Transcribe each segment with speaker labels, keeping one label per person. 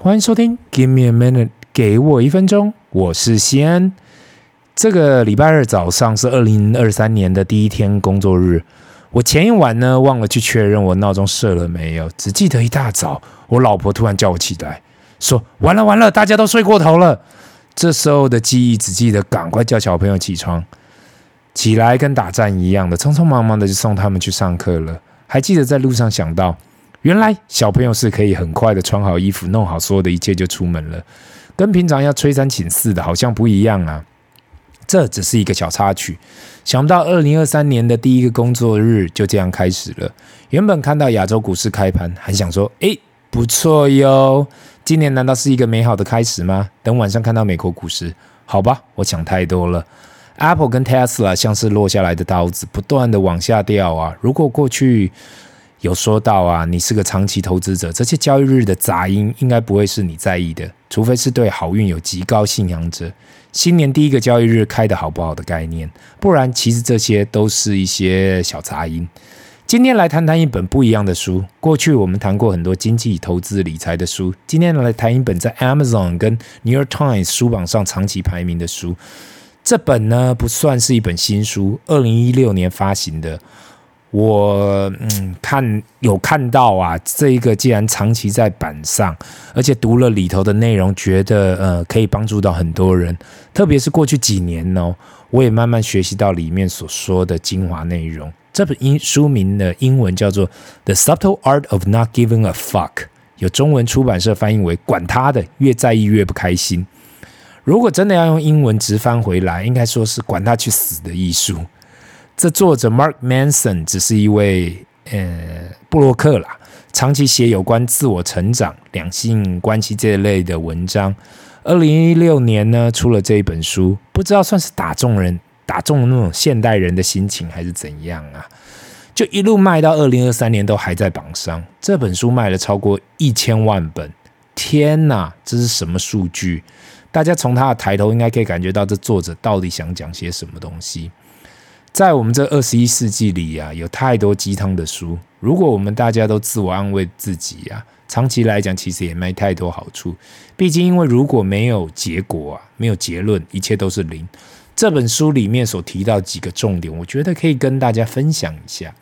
Speaker 1: 欢迎收听《Give Me a Minute》，给我一分钟。我是西安。这个礼拜二早上是二零二三年的第一天工作日。我前一晚呢，忘了去确认我闹钟设了没有，只记得一大早，我老婆突然叫我起来，说：“完了完了，大家都睡过头了。”这时候的记忆只记得赶快叫小朋友起床，起来跟打仗一样的，匆匆忙忙的就送他们去上课了。还记得在路上想到。原来小朋友是可以很快的穿好衣服，弄好所有的一切就出门了，跟平常要催三请四的好像不一样啊。这只是一个小插曲，想不到二零二三年的第一个工作日就这样开始了。原本看到亚洲股市开盘，还想说，诶，不错哟，今年难道是一个美好的开始吗？等晚上看到美国股市，好吧，我想太多了。Apple 跟 Tesla 像是落下来的刀子，不断的往下掉啊。如果过去。有说到啊，你是个长期投资者，这些交易日的杂音应该不会是你在意的，除非是对好运有极高信仰者。新年第一个交易日开得好不好的概念，不然其实这些都是一些小杂音。今天来谈谈一本不一样的书。过去我们谈过很多经济、投资、理财的书，今天来谈一本在 Amazon 跟 New York Times 书榜上长期排名的书。这本呢不算是一本新书，二零一六年发行的。我嗯看有看到啊，这一个既然长期在板上，而且读了里头的内容，觉得呃可以帮助到很多人，特别是过去几年哦，我也慢慢学习到里面所说的精华内容。这本英书名的英文叫做《The Subtle Art of Not Giving a Fuck》，有中文出版社翻译为“管他的，越在意越不开心”。如果真的要用英文直翻回来，应该说是“管他去死”的艺术。这作者 Mark Manson 只是一位呃布洛克啦，长期写有关自我成长、两性关系这类的文章。二零一六年呢，出了这一本书，不知道算是打中人、打中了那种现代人的心情，还是怎样啊？就一路卖到二零二三年都还在榜上。这本书卖了超过一千万本，天哪，这是什么数据？大家从他的抬头应该可以感觉到，这作者到底想讲些什么东西。在我们这二十一世纪里啊，有太多鸡汤的书。如果我们大家都自我安慰自己啊，长期来讲其实也没太多好处。毕竟，因为如果没有结果啊，没有结论，一切都是零。这本书里面所提到几个重点，我觉得可以跟大家分享一下。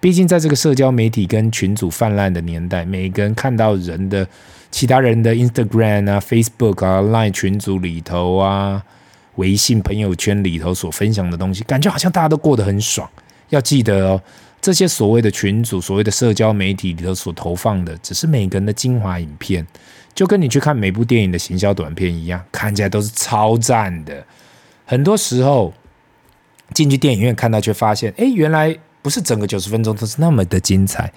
Speaker 1: 毕竟，在这个社交媒体跟群组泛滥的年代，每个人看到人的其他人的 Instagram 啊、Facebook 啊、Line 群组里头啊。微信朋友圈里头所分享的东西，感觉好像大家都过得很爽。要记得哦，这些所谓的群组、所谓的社交媒体里头所投放的，只是每个人的精华影片，就跟你去看每部电影的行销短片一样，看起来都是超赞的。很多时候进去电影院看到，却发现，哎，原来不是整个九十分钟都是那么的精彩。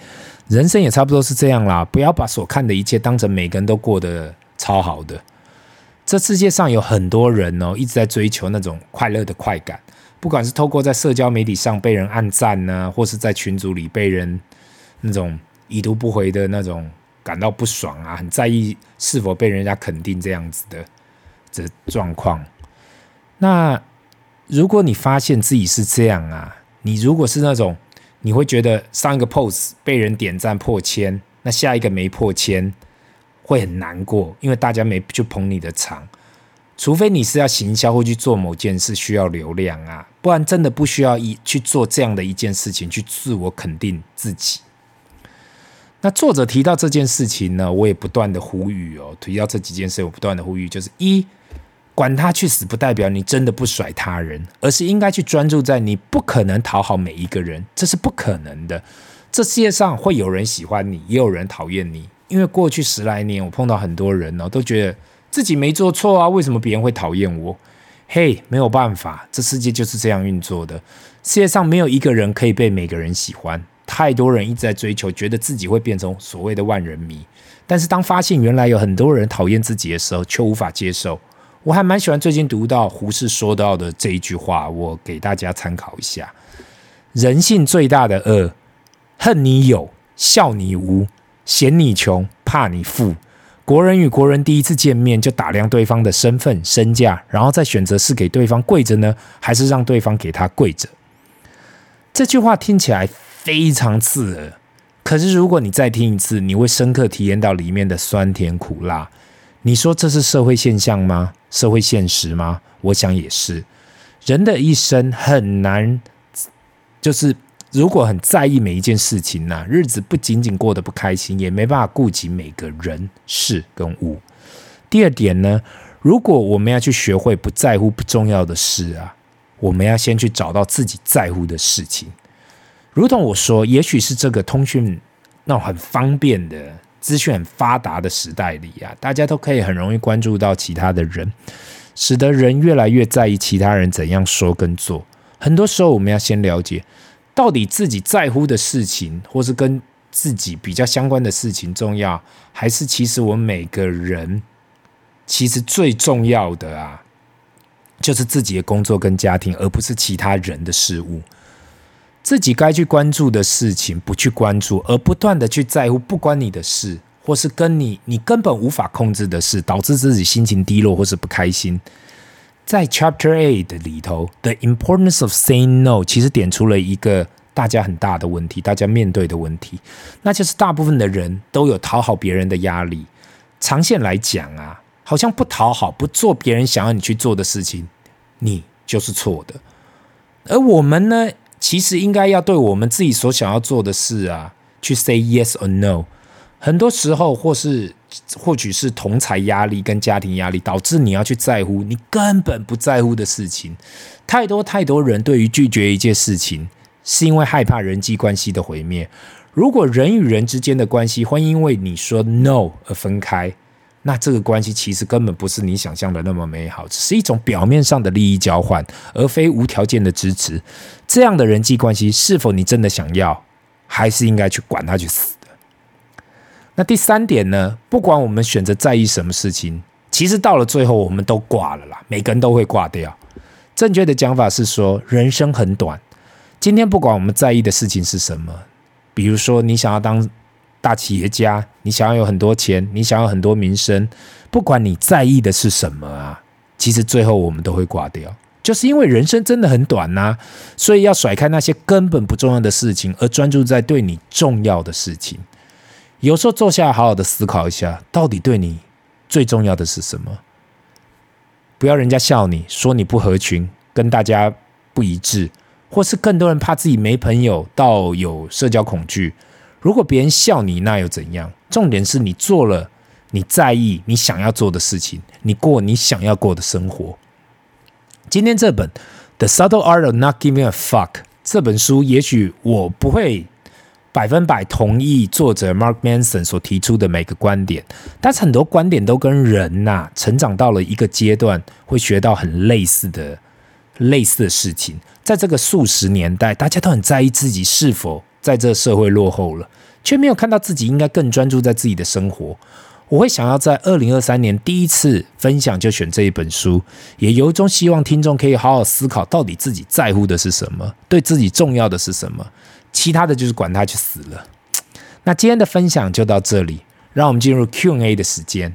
Speaker 1: 人生也差不多是这样啦，不要把所看的一切当成每个人都过得超好的。这世界上有很多人哦，一直在追求那种快乐的快感，不管是透过在社交媒体上被人按赞呢，或是在群组里被人那种已读不回的那种感到不爽啊，很在意是否被人家肯定这样子的这状况。那如果你发现自己是这样啊，你如果是那种你会觉得上一个 post 被人点赞破千，那下一个没破千。会很难过，因为大家没去捧你的场，除非你是要行销或去做某件事需要流量啊，不然真的不需要一去做这样的一件事情去自我肯定自己。那作者提到这件事情呢，我也不断的呼吁哦，提到这几件事，我不断的呼吁，就是一，管他去死，不代表你真的不甩他人，而是应该去专注在你不可能讨好每一个人，这是不可能的。这世界上会有人喜欢你，也有人讨厌你。因为过去十来年，我碰到很多人呢，都觉得自己没做错啊，为什么别人会讨厌我？嘿，没有办法，这世界就是这样运作的。世界上没有一个人可以被每个人喜欢，太多人一直在追求，觉得自己会变成所谓的万人迷。但是当发现原来有很多人讨厌自己的时候，却无法接受。我还蛮喜欢最近读到胡适说到的这一句话，我给大家参考一下：人性最大的恶，恨你有，笑你无。嫌你穷，怕你富。国人与国人第一次见面就打量对方的身份、身价，然后再选择是给对方跪着呢，还是让对方给他跪着。这句话听起来非常刺耳，可是如果你再听一次，你会深刻体验到里面的酸甜苦辣。你说这是社会现象吗？社会现实吗？我想也是。人的一生很难，就是如果很在意每一件事情呢、日子不仅仅过得不开心，也没办法顾及每个人事跟物。第二点呢，如果我们要去学会不在乎不重要的事啊，我们要先去找到自己在乎的事情。如同我说，也许是这个通讯那种很方便的、资讯很发达的时代里啊，大家都可以很容易关注到其他的人，使得人越来越在意其他人怎样说跟做。很多时候，我们要先了解，到底自己在乎的事情，或是跟自己比较相关的事情重要，还是其实我们每个人。其实最重要的啊，就是自己的工作跟家庭，而不是其他人的事物。自己该去关注的事情不去关注，而不断的去在乎不关你的事，或是跟你你根本无法控制的事，导致自己心情低落或是不开心。在 Chapter Eight 里头，《The Importance of Saying No》其实点出了一个大家很大的问题，大家面对的问题，那就是大部分的人都有讨好别人的压力。长线来讲啊。好像不讨好、不做别人想要你去做的事情，你就是错的。而我们呢，其实应该要对我们自己所想要做的事啊，去 say yes or no。很多时候，或是或许是同侪压力跟家庭压力，导致你要去在乎你根本不在乎的事情。太多太多人对于拒绝一件事情，是因为害怕人际关系的毁灭。如果人与人之间的关系会因为你说 no 而分开。那这个关系其实根本不是你想象的那么美好，只是一种表面上的利益交换，而非无条件的支持。这样的人际关系是否你真的想要，还是应该去管他去死？那第三点呢？不管我们选择在意什么事情，其实到了最后我们都挂了啦，每个人都会挂掉。正确的讲法是说，人生很短。今天不管我们在意的事情是什么，比如说你想要当。大企业家，你想要有很多钱，你想要很多名声，不管你在意的是什么啊，其实最后我们都会挂掉，就是因为人生真的很短呐，所以要甩开那些根本不重要的事情，而专注在对你重要的事情。有时候坐下来好好的思考一下，到底对你最重要的是什么？不要人家笑你说你不合群，跟大家不一致，或是更多人怕自己没朋友，到有社交恐惧。如果别人笑你，那又怎样？重点是你做了你在意、你想要做的事情，你过你想要过的生活。今天这本《The Subtle Art of Not Giving a Fuck》这本书，也许我不会百分百同意作者 Mark Manson 所提出的每个观点，但是很多观点都跟人呐、成长到了一个阶段，会学到很类似的、类似的事情。在这个数十年代，大家都很在意自己是否。在这社会落后了，却没有看到自己应该更专注在自己的生活。我会想要在二零二三年第一次分享就选这一本书，也由衷希望听众可以好好思考，到底自己在乎的是什么，对自己重要的是什么，其他的就是管他去死了。那今天的分享就到这里，让我们进入 Q&A 的时间。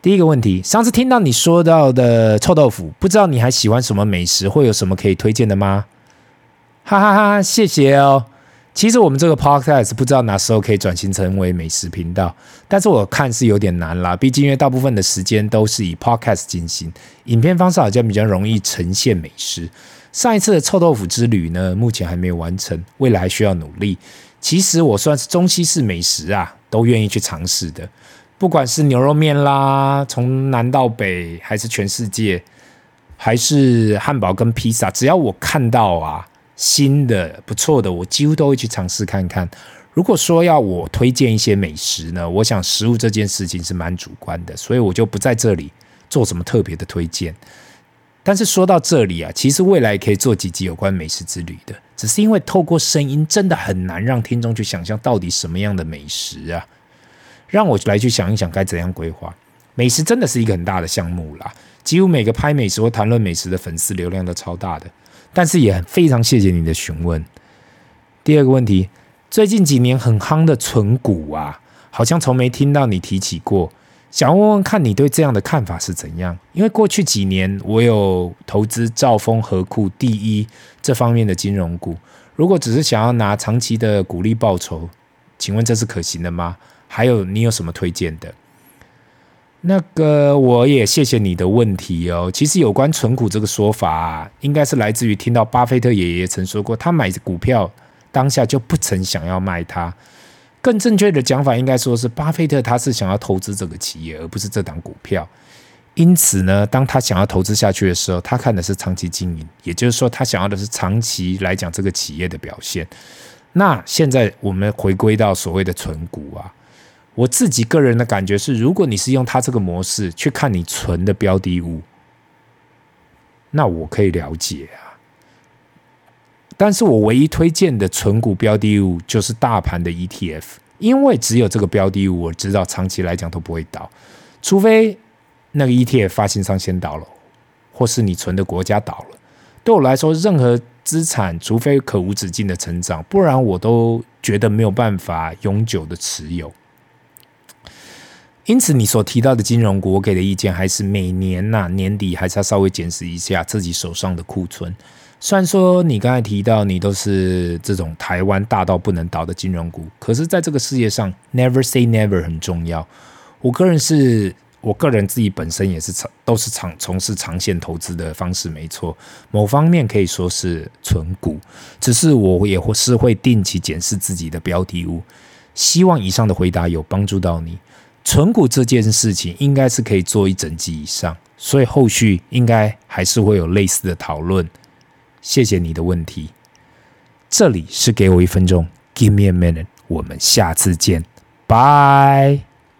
Speaker 1: 第一个问题，上次听到你说到的臭豆腐，不知道你还喜欢什么美食，会有什么可以推荐的吗？哈哈哈，谢谢哦。其实我们这个 podcast 不知道哪时候可以转型成为美食频道，但是我看是有点难啦。毕竟因为大部分的时间都是以 podcast 进行，影片方式好像比较容易呈现美食。上一次的臭豆腐之旅呢，目前还没有完成，未来还需要努力。其实我算是中西式美食啊，都愿意去尝试的。不管是牛肉面啦，从南到北，还是全世界，还是汉堡跟披萨，只要我看到啊。新的不错的，我几乎都会去尝试看看。如果说要我推荐一些美食呢，我想食物这件事情是蛮主观的，所以我就不在这里做什么特别的推荐。但是说到这里啊，其实未来可以做几集有关美食之旅的，只是因为透过声音真的很难让听众去想象到底什么样的美食啊，让我来去想一想该怎样规划。美食真的是一个很大的项目啦，几乎每个拍美食或谈论美食的粉丝流量都超大的。但是也非常谢谢你的询问。第二个问题，最近几年很夯的存股啊，好像从没听到你提起过，想问问看你对这样的看法是怎样？因为过去几年我有投资兆丰、合库、第一这方面的金融股，如果只是想要拿长期的股利报酬，请问这是可行的吗？还有你有什么推荐的？那个我也谢谢你的问题哦。其实有关存股这个说法，应该是来自于听到巴菲特爷爷曾说过，他买股票当下就不曾想要卖它。更正确的讲法应该说是巴菲特他是想要投资这个企业，而不是这档股票。因此呢，当他想要投资下去的时候，他看的是长期经营，也就是说，他想要的是长期来讲这个企业的表现。那现在我们回归到所谓的存股啊。我自己个人的感觉是，如果你是用它这个模式去看你存的标的物，那我可以了解啊。但是我唯一推荐的存股标的物就是大盘的 ETF，因为只有这个标的物我知道长期来讲都不会倒，除非那个 ETF 发行商先倒了，或是你存的国家倒了。对我来说，任何资产除非可无止境的成长，不然我都觉得没有办法永久的持有。因此，你所提到的金融股，我给的意见还是每年呐、年底还是要稍微检视一下自己手上的库存。虽然说你刚才提到你都是这种台湾大到不能倒的金融股，可是在这个世界上，never say never 很重要。我个人是我个人自己本身也是长都是长从事长线投资的方式，没错。某方面可以说是存股，只是我也会是会定期检视自己的标的物。希望以上的回答有帮助到你。存股这件事情应该是可以做一整集以上，所以后续应该还是会有类似的讨论。谢谢你的问题，这里是给我一分钟，Give me a minute，我们下次见，拜。